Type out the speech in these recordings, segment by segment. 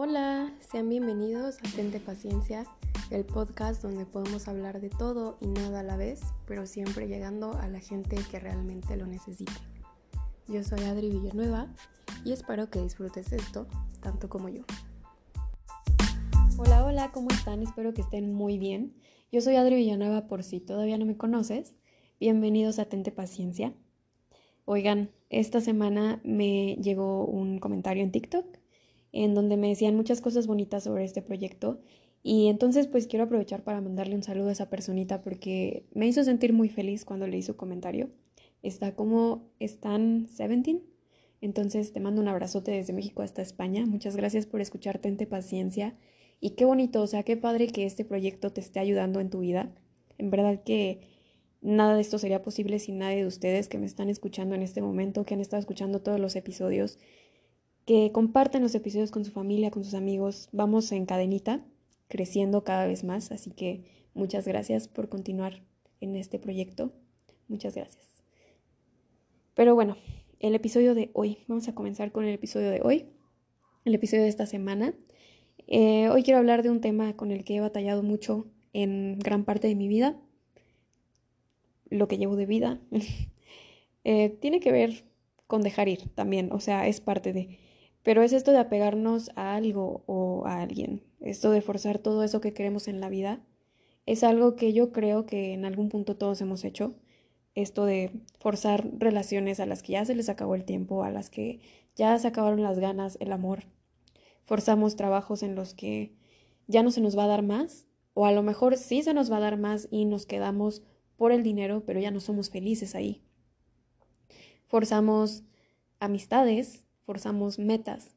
Hola, sean bienvenidos a Tente Paciencia, el podcast donde podemos hablar de todo y nada a la vez, pero siempre llegando a la gente que realmente lo necesita. Yo soy Adri Villanueva y espero que disfrutes esto tanto como yo. Hola, hola, ¿cómo están? Espero que estén muy bien. Yo soy Adri Villanueva por si todavía no me conoces. Bienvenidos a Tente Paciencia. Oigan, esta semana me llegó un comentario en TikTok en donde me decían muchas cosas bonitas sobre este proyecto y entonces pues quiero aprovechar para mandarle un saludo a esa personita porque me hizo sentir muy feliz cuando le hizo comentario. Está como están 17. Entonces te mando un abrazote desde México hasta España. Muchas gracias por escuchar Tente Paciencia. Y qué bonito, o sea, qué padre que este proyecto te esté ayudando en tu vida. En verdad que Nada de esto sería posible sin nadie de ustedes que me están escuchando en este momento, que han estado escuchando todos los episodios, que comparten los episodios con su familia, con sus amigos. Vamos en cadenita, creciendo cada vez más, así que muchas gracias por continuar en este proyecto. Muchas gracias. Pero bueno, el episodio de hoy, vamos a comenzar con el episodio de hoy, el episodio de esta semana. Eh, hoy quiero hablar de un tema con el que he batallado mucho en gran parte de mi vida lo que llevo de vida, eh, tiene que ver con dejar ir también, o sea, es parte de... Pero es esto de apegarnos a algo o a alguien, esto de forzar todo eso que queremos en la vida, es algo que yo creo que en algún punto todos hemos hecho, esto de forzar relaciones a las que ya se les acabó el tiempo, a las que ya se acabaron las ganas, el amor. Forzamos trabajos en los que ya no se nos va a dar más, o a lo mejor sí se nos va a dar más y nos quedamos por el dinero, pero ya no somos felices ahí. Forzamos amistades, forzamos metas.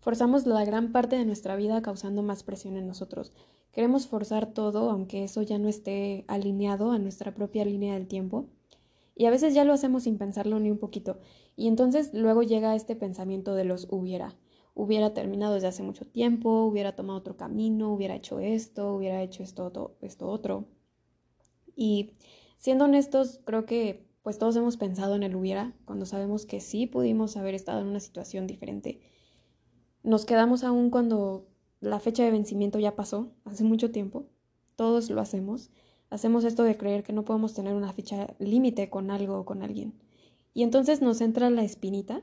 Forzamos la gran parte de nuestra vida causando más presión en nosotros. Queremos forzar todo, aunque eso ya no esté alineado a nuestra propia línea del tiempo. Y a veces ya lo hacemos sin pensarlo ni un poquito. Y entonces luego llega este pensamiento de los hubiera hubiera terminado desde hace mucho tiempo, hubiera tomado otro camino, hubiera hecho esto, hubiera hecho esto, esto otro. Y siendo honestos, creo que pues todos hemos pensado en el hubiera cuando sabemos que sí pudimos haber estado en una situación diferente. Nos quedamos aún cuando la fecha de vencimiento ya pasó, hace mucho tiempo. Todos lo hacemos. Hacemos esto de creer que no podemos tener una fecha límite con algo o con alguien. Y entonces nos entra la espinita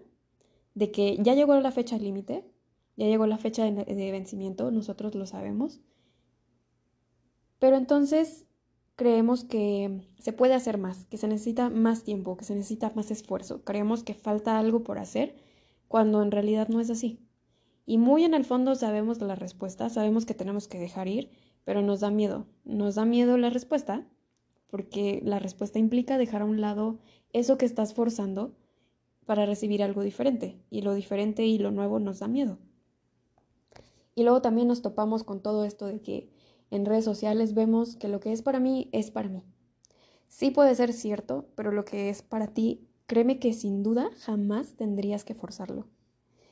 de que ya llegó la fecha límite, ya llegó la fecha de, vencimiento, nosotros lo sabemos, pero entonces creemos que se puede hacer más, que se necesita más tiempo, que se necesita más esfuerzo, creemos que falta algo por hacer, cuando en realidad no es así. Y muy en el fondo sabemos la respuesta, sabemos que tenemos que dejar ir, pero nos da miedo, nos da miedo la respuesta, porque la respuesta implica dejar a un lado eso que estás forzando para recibir algo diferente, y lo diferente y lo nuevo nos da miedo. Y luego también nos topamos con todo esto de que en redes sociales vemos que lo que es para mí es para mí. Sí puede ser cierto, pero lo que es para ti, créeme que sin duda jamás tendrías que forzarlo.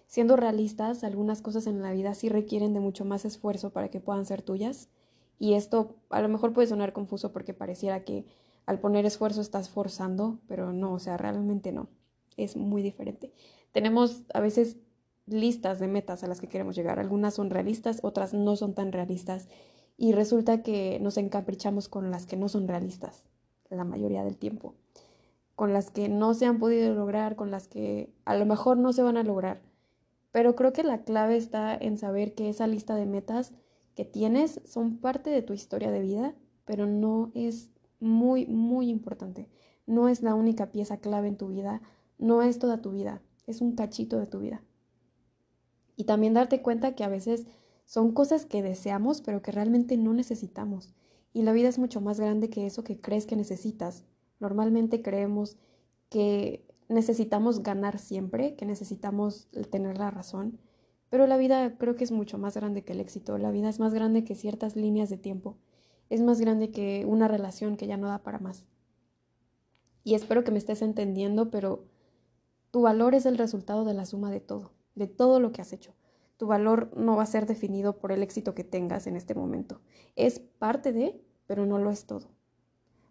Siendo realistas, algunas cosas en la vida sí requieren de mucho más esfuerzo para que puedan ser tuyas, y esto a lo mejor puede sonar confuso porque pareciera que al poner esfuerzo estás forzando, pero no, o sea, realmente no es muy diferente. Tenemos a veces listas de metas a las que queremos llegar. Algunas son realistas, otras no son tan realistas. Y resulta que nos encaprichamos con las que no son realistas la mayoría del tiempo. Con las que no se han podido lograr, con las que a lo mejor no se van a lograr. Pero creo que la clave está en saber que esa lista de metas que tienes son parte de tu historia de vida, pero no es muy, muy importante. No es la única pieza clave en tu vida no es toda tu vida, es un cachito de tu vida. Y también darte cuenta que a veces son cosas que deseamos, pero que realmente no necesitamos. Y la vida es mucho más grande que eso que crees que necesitas. Normalmente creemos que necesitamos ganar siempre, que necesitamos tener la razón, pero la vida creo que es mucho más grande que el éxito. La vida es más grande que ciertas líneas de tiempo. Es más grande que una relación que ya no da para más. Y espero que me estés entendiendo, pero tu valor es el resultado de la suma de todo, de todo lo que has hecho. Tu valor no va a ser definido por el éxito que tengas en este momento. Es parte de, pero no lo es todo.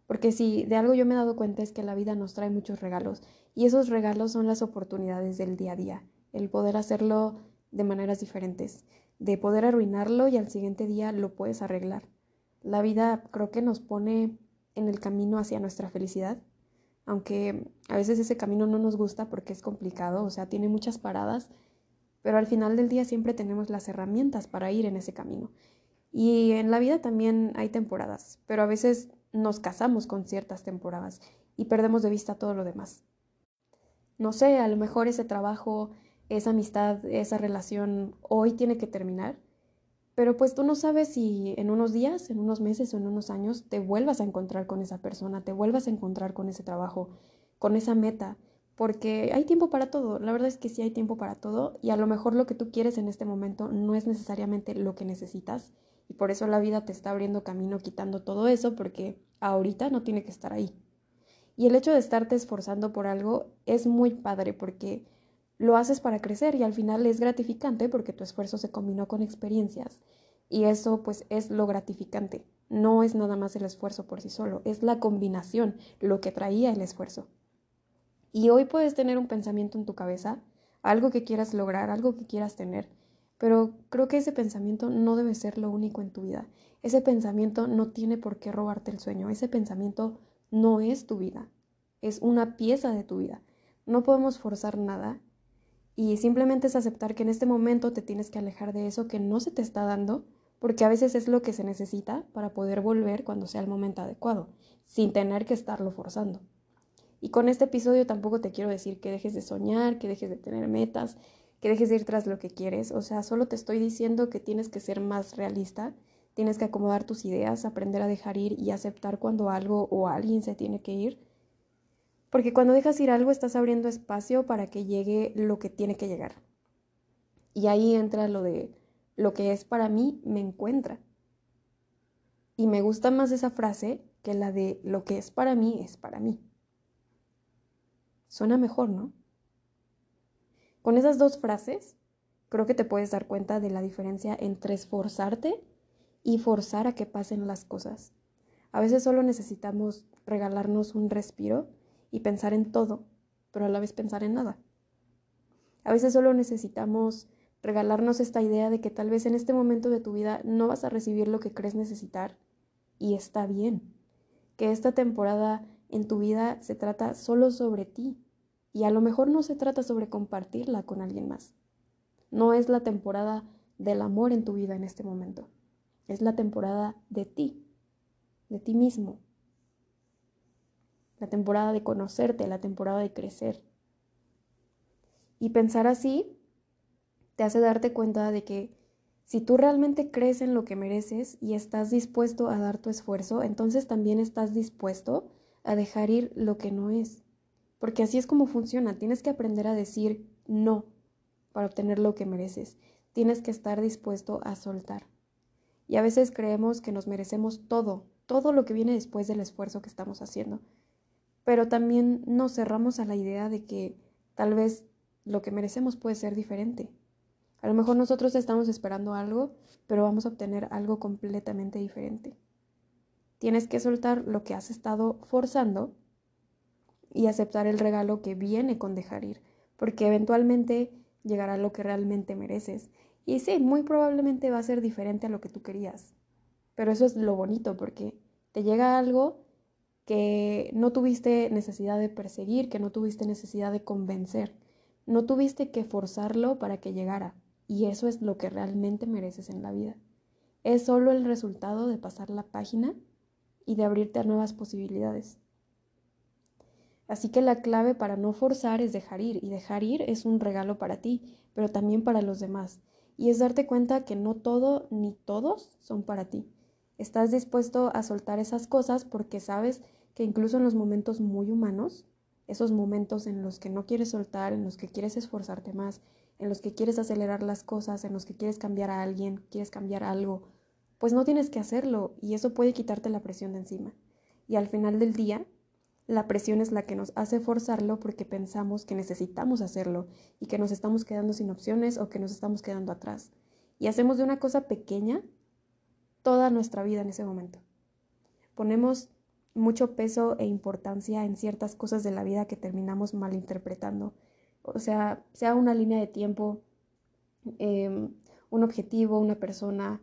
Porque si de algo yo me he dado cuenta es que la vida nos trae muchos regalos y esos regalos son las oportunidades del día a día. el poder hacerlo de maneras diferentes, de poder arruinarlo y al siguiente día lo puedes arreglar. La vida creo que nos pone en el camino hacia nuestra felicidad, aunque a veces ese camino no nos gusta porque es complicado, o sea, tiene muchas paradas, pero al final del día siempre tenemos las herramientas para ir en ese camino. Y en la vida también hay temporadas, pero a veces nos casamos con ciertas temporadas y perdemos de vista todo lo demás. No sé, a lo mejor ese trabajo, esa amistad, esa relación hoy tiene que terminar, pero pues tú no sabes si en unos días, en unos meses o en unos años te vuelvas a encontrar con esa persona, te vuelvas a encontrar con ese trabajo, con esa meta, porque hay tiempo para todo, la verdad es que sí hay tiempo para todo y a lo mejor lo que tú quieres en este momento no es necesariamente lo que necesitas y por eso la vida te está abriendo camino quitando todo eso porque ahorita no tiene que estar ahí. Y el hecho de estarte esforzando por algo es muy padre porque lo haces para crecer y al final es gratificante porque tu esfuerzo se combinó con experiencias y eso pues es lo gratificante. No es nada más el esfuerzo por sí solo, es la combinación, lo que traía el esfuerzo. Y hoy puedes tener un pensamiento en tu cabeza, algo que quieras lograr, algo que quieras tener, pero creo que ese pensamiento no debe ser lo único en tu vida. Ese pensamiento no tiene por qué robarte el sueño, ese pensamiento no es tu vida, es una pieza de tu vida. No podemos forzar nada y simplemente es aceptar que en este momento te tienes que alejar de eso que no se te está dando, porque a veces es lo que se necesita para poder volver cuando sea el momento adecuado, sin tener que estarlo forzando. Y con este episodio tampoco te quiero decir que dejes de soñar, que dejes de tener metas, que dejes de ir tras lo que quieres. O sea, solo te estoy diciendo que tienes que ser más realista, tienes que acomodar tus ideas, aprender a dejar ir y aceptar cuando algo o alguien se tiene que ir porque cuando dejas ir algo estás abriendo espacio para que llegue lo que tiene que llegar. Y ahí entra lo de lo que es para mí me encuentra. Y me gusta más esa frase que la de lo que es para mí es para mí. Suena mejor, ¿no? Con esas dos frases, creo que te puedes dar cuenta de la diferencia entre esforzarte y forzar a que pasen las cosas. A veces solo necesitamos regalarnos un respiro y pensar en todo, pero a la vez pensar en nada. A veces solo necesitamos regalarnos esta idea de que tal vez en este momento de tu vida no vas a recibir lo que crees necesitar y está bien. Que esta temporada en tu vida se trata solo sobre ti y a lo mejor no se trata sobre compartirla con alguien más. No es la temporada del amor en tu vida en este momento. Es la temporada de ti, de ti mismo, la temporada de conocerte, la temporada de crecer. Y pensar así te hace darte cuenta de que si tú realmente crees en lo que mereces y estás dispuesto a dar tu esfuerzo, entonces también estás dispuesto a dejar ir lo que no es. Porque así es como funciona. Tienes que aprender a decir no para obtener lo que mereces. Tienes que estar dispuesto a soltar. Y a veces creemos que nos merecemos todo, todo lo que viene después del esfuerzo que estamos haciendo pero también nos cerramos a la idea de que tal vez lo que merecemos puede ser diferente. A lo mejor nosotros estamos esperando algo, pero vamos a obtener algo completamente diferente. Tienes que soltar lo que has estado forzando y aceptar el regalo que viene con dejar ir, porque eventualmente llegará lo que realmente mereces. Y sí, muy probablemente va a ser diferente a lo que tú querías. Pero eso es lo bonito, porque te llega algo que no tuviste necesidad de perseguir, que no tuviste necesidad de convencer, no tuviste que forzarlo para que llegara. Y eso es lo que realmente mereces en la vida. Es solo el resultado de pasar la página y de abrirte a nuevas posibilidades. Así que la clave para no forzar es dejar ir, y dejar ir es un regalo para ti, pero también para los demás. Y es darte cuenta que no todo ni todos son para ti. Estás dispuesto a soltar esas cosas porque sabes que incluso en los momentos muy humanos, esos momentos en los que no quieres soltar, en los que quieres esforzarte más, en los que quieres acelerar las cosas, en los que quieres cambiar a alguien, quieres cambiar algo, pues no tienes que hacerlo y eso puede quitarte la presión de encima. Y al final del día, la presión es la que nos hace forzarlo porque pensamos que necesitamos hacerlo y que nos estamos quedando sin opciones o que nos estamos quedando atrás. Y hacemos de una cosa pequeña toda nuestra vida en ese momento. Ponemos mucho peso e importancia en ciertas cosas de la vida que terminamos malinterpretando o sea, sea una línea de tiempo, em, un objetivo, una persona,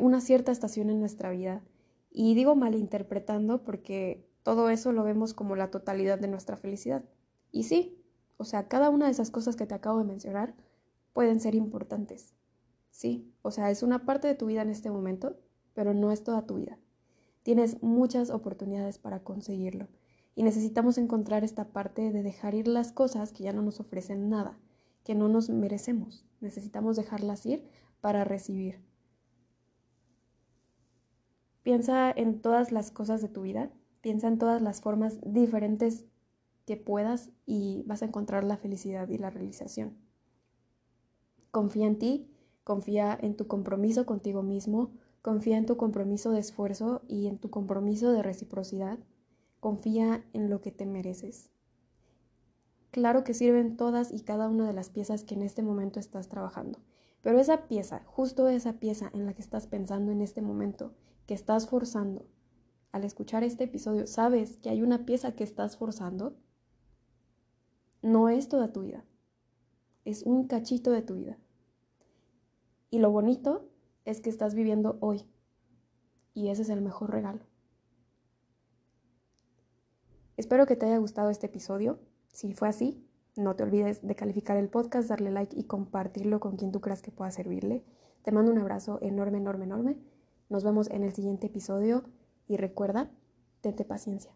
una cierta estación en nuestra vida. Y digo malinterpretando porque todo eso lo vemos como la totalidad de nuestra felicidad. Y sí, o sea, cada una de esas cosas que te acabo de mencionar pueden ser importantes. Sí, o sea, es una parte de tu vida en este momento, pero no es toda tu vida. Tienes muchas oportunidades para conseguirlo y necesitamos encontrar esta parte de dejar ir las cosas que ya no nos ofrecen nada, que no nos merecemos. Necesitamos dejarlas ir para recibir. Piensa en todas las cosas de tu vida, piensa en todas las formas diferentes que puedas y vas a encontrar la felicidad y la realización. Confía en ti, confía en tu compromiso contigo mismo, confía en tu compromiso de esfuerzo y en tu compromiso de reciprocidad, confía en lo que te mereces. Claro que sirven todas y cada una de las piezas que en este momento estás trabajando, pero esa pieza, justo esa pieza en la que estás pensando en este momento, que estás forzando, al escuchar este episodio, sabes que hay una pieza que estás forzando, no es toda tu vida, es un cachito de tu vida. Y lo bonito es que estás viviendo hoy, y ese es el mejor regalo. Espero que te haya gustado este episodio. Si fue así, no te olvides de calificar el podcast, darle like y compartirlo con quien tú creas que pueda servirle. Te mando un abrazo enorme, enorme, enorme. Nos vemos en el siguiente episodio y recuerda, tente paciencia.